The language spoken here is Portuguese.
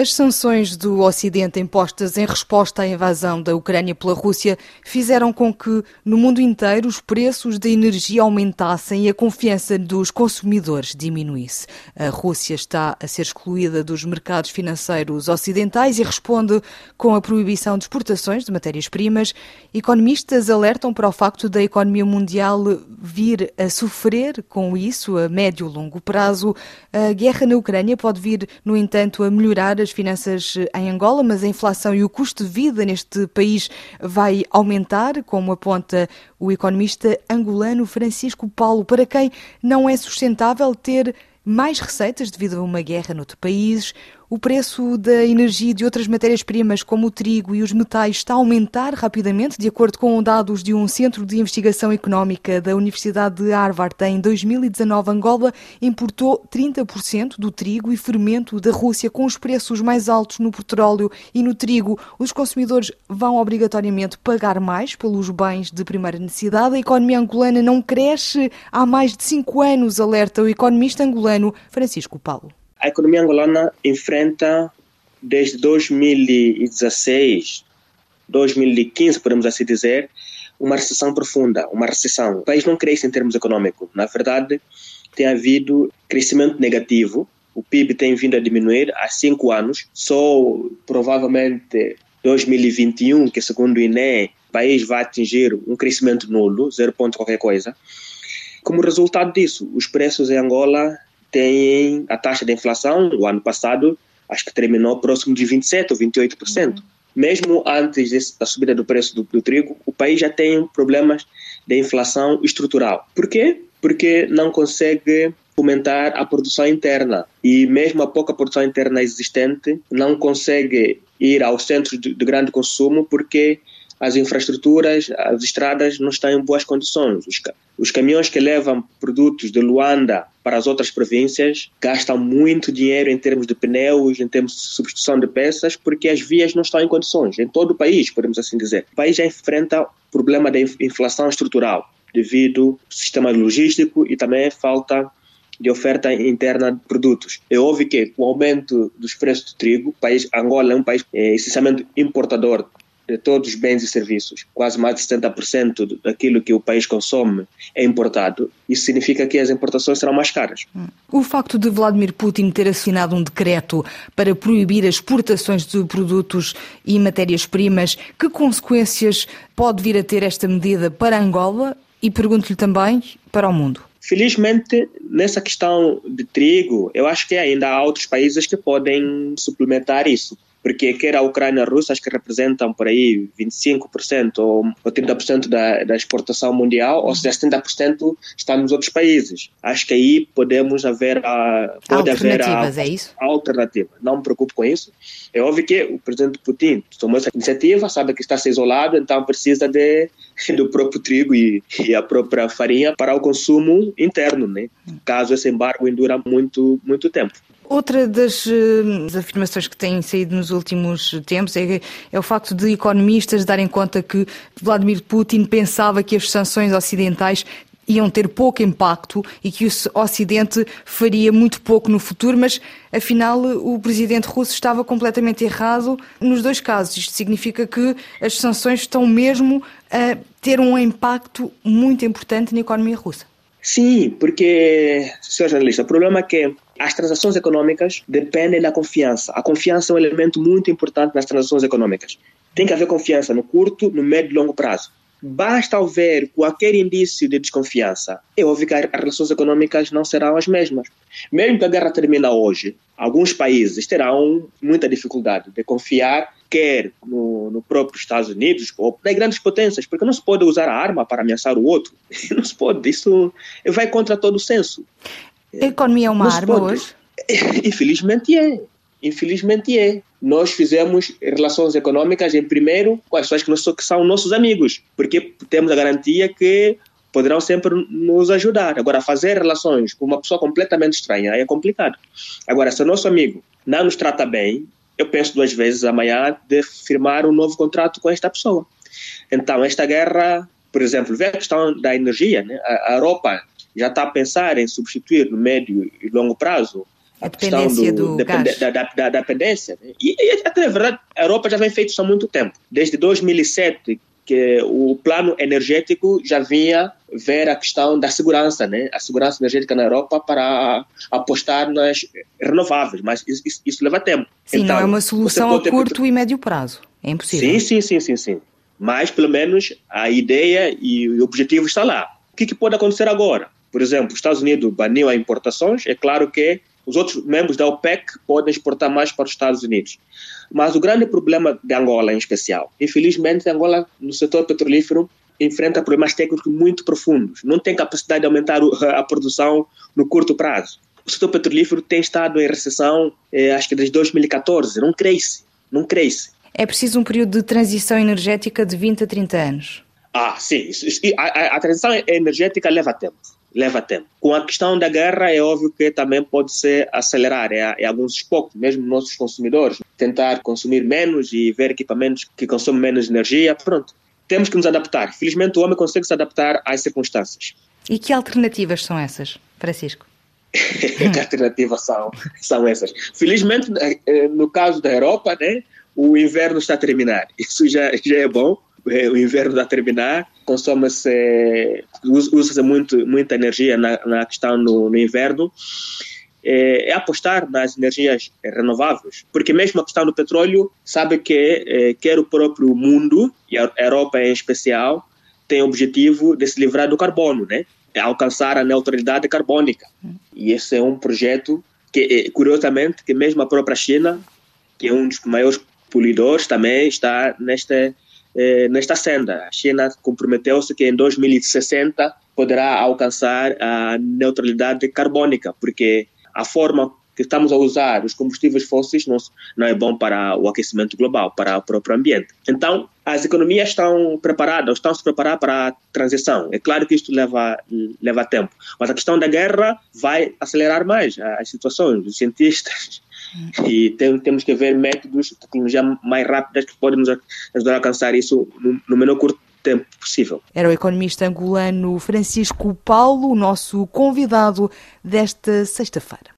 As sanções do Ocidente impostas em resposta à invasão da Ucrânia pela Rússia fizeram com que, no mundo inteiro, os preços da energia aumentassem e a confiança dos consumidores diminuísse. A Rússia está a ser excluída dos mercados financeiros ocidentais e responde com a proibição de exportações de matérias-primas. Economistas alertam para o facto da economia mundial vir a sofrer com isso a médio e longo prazo. A guerra na Ucrânia pode vir, no entanto, a melhorar as as finanças em Angola, mas a inflação e o custo de vida neste país vai aumentar, como aponta o economista angolano Francisco Paulo, para quem não é sustentável ter mais receitas devido a uma guerra noutro país. O preço da energia e de outras matérias-primas, como o trigo e os metais, está a aumentar rapidamente, de acordo com dados de um centro de investigação económica da Universidade de Harvard. Em 2019, Angola importou 30% do trigo e fermento da Rússia, com os preços mais altos no petróleo e no trigo. Os consumidores vão obrigatoriamente pagar mais pelos bens de primeira necessidade. A economia angolana não cresce há mais de cinco anos, alerta o economista angolano Francisco Paulo a economia angolana enfrenta desde 2016, 2015, podemos assim dizer, uma recessão profunda, uma recessão. O país não cresce em termos econômicos. Na verdade, tem havido crescimento negativo. O PIB tem vindo a diminuir há cinco anos. Só provavelmente 2021, que segundo o INE, o país vai atingir um crescimento nulo, zero ponto qualquer coisa. Como resultado disso, os preços em Angola têm a taxa de inflação, o ano passado, acho que terminou próximo de 27% ou 28%. Uhum. Mesmo antes da subida do preço do, do trigo, o país já tem problemas de inflação estrutural. Por quê? Porque não consegue aumentar a produção interna. E mesmo a pouca produção interna existente, não consegue ir aos centros de, de grande consumo porque as infraestruturas, as estradas não estão em boas condições. Os, os caminhões que levam produtos de Luanda para as outras províncias gastam muito dinheiro em termos de pneus, em termos de substituição de peças, porque as vias não estão em condições. Em todo o país, podemos assim dizer. O país já enfrenta problema de inflação estrutural devido ao sistema logístico e também falta de oferta interna de produtos. É óbvio que com o aumento dos preços do trigo, o país Angola é um país é, essencialmente importador de todos os bens e serviços, quase mais de 70% daquilo que o país consome é importado, isso significa que as importações serão mais caras. O facto de Vladimir Putin ter assinado um decreto para proibir as exportações de produtos e matérias-primas, que consequências pode vir a ter esta medida para Angola e pergunto-lhe também para o mundo? Felizmente, nessa questão de trigo, eu acho que ainda há outros países que podem suplementar isso porque quer a Ucrânia e a Rússia, acho que representam por aí 25% ou 30% da, da exportação mundial, ou seja, 70% está nos outros países. Acho que aí podemos haver a, pode alternativas, haver a, é isso? A alternativa. Não me preocupo com isso. É óbvio que o presidente Putin tomou essa iniciativa, sabe que está se isolado, então precisa de, do próprio trigo e, e a própria farinha para o consumo interno, né? caso esse embargo dura muito, muito tempo. Outra das, eh, afirmações que têm saído nos últimos tempos é, é, o facto de economistas darem conta que Vladimir Putin pensava que as sanções ocidentais iam ter pouco impacto e que o Ocidente faria muito pouco no futuro, mas afinal o presidente russo estava completamente errado nos dois casos. Isto significa que as sanções estão mesmo a ter um impacto muito importante na economia russa. Sim, porque, senhor jornalista, o problema é que as transações econômicas dependem da confiança. A confiança é um elemento muito importante nas transações econômicas. Tem que haver confiança no curto, no médio e longo prazo. Basta haver qualquer indício de desconfiança, é óbvio que as relações econômicas não serão as mesmas. Mesmo que a guerra termine hoje, alguns países terão muita dificuldade de confiar quer no, no próprio Estados Unidos ou nas grandes potências, porque não se pode usar a arma para ameaçar o outro. Não se pode, isso vai contra todo o senso. A economia é uma não arma hoje? Infelizmente é. Infelizmente é. Nós fizemos relações econômicas, em primeiro, com as pessoas que, nós, que são nossos amigos, porque temos a garantia que poderão sempre nos ajudar. Agora, fazer relações com uma pessoa completamente estranha é complicado. Agora, se o nosso amigo não nos trata bem, eu penso duas vezes amanhã de firmar um novo contrato com esta pessoa. Então, esta guerra, por exemplo, vê a questão da energia. Né? A Europa já está a pensar em substituir no médio e longo prazo a, a dependência do, do gás. Da, da, da, dependência. E, e, até, na verdade, a Europa já vem feito isso há muito tempo. Desde 2007, que o plano energético já vinha ver a questão da segurança, né? A segurança energética na Europa para apostar nas renováveis, mas isso, isso, isso leva tempo. Sim, então, não é uma solução a curto e médio prazo. É impossível. Sim, sim, sim, sim, sim. Mas pelo menos a ideia e o objetivo está lá. O que, que pode acontecer agora? Por exemplo, os Estados Unidos baniu as importações, é claro que os outros membros da OPEC podem exportar mais para os Estados Unidos. Mas o grande problema de Angola, em especial, infelizmente, Angola, no setor petrolífero, enfrenta problemas técnicos muito profundos. Não tem capacidade de aumentar a produção no curto prazo. O setor petrolífero tem estado em recessão, eh, acho que desde 2014. Não cresce, não cresce. É preciso um período de transição energética de 20 a 30 anos. Ah, sim. A, a, a transição energética leva tempo leva tempo. Com a questão da guerra, é óbvio que também pode se acelerar é, é alguns poucos, mesmo nossos consumidores, tentar consumir menos e ver equipamentos que consomem menos energia. Pronto, temos que nos adaptar. Felizmente, o homem consegue se adaptar às circunstâncias. E que alternativas são essas, Francisco? que alternativas são, são essas? Felizmente, eh, no caso da Europa, né, o inverno está a terminar. Isso já, já é bom o inverno está a terminar, consome-se, usa-se muito, muita energia na, na questão no, no inverno, é, é, apostar nas energias renováveis, porque mesmo a questão do petróleo, sabe que é, quer o próprio mundo, e a Europa em especial, tem o objetivo de se livrar do carbono, né? É alcançar a neutralidade carbônica. E esse é um projeto que, é, curiosamente, que mesmo a própria China, que é um dos maiores poluidores, também está nesta eh, nesta senda. A China comprometeu-se que em 2060 poderá alcançar a neutralidade carbônica, porque a forma que estamos a usar os combustíveis fósseis não, não é bom para o aquecimento global, para o próprio ambiente. Então, as economias estão preparadas, estão se preparar para a transição. É claro que isto leva, leva tempo, mas a questão da guerra vai acelerar mais as situações. Os cientistas e tem, temos que ver métodos, tecnologia mais rápidas que podem nos ajudar a alcançar isso no, no menor curto tempo possível. Era o economista angolano Francisco Paulo, o nosso convidado desta sexta-feira.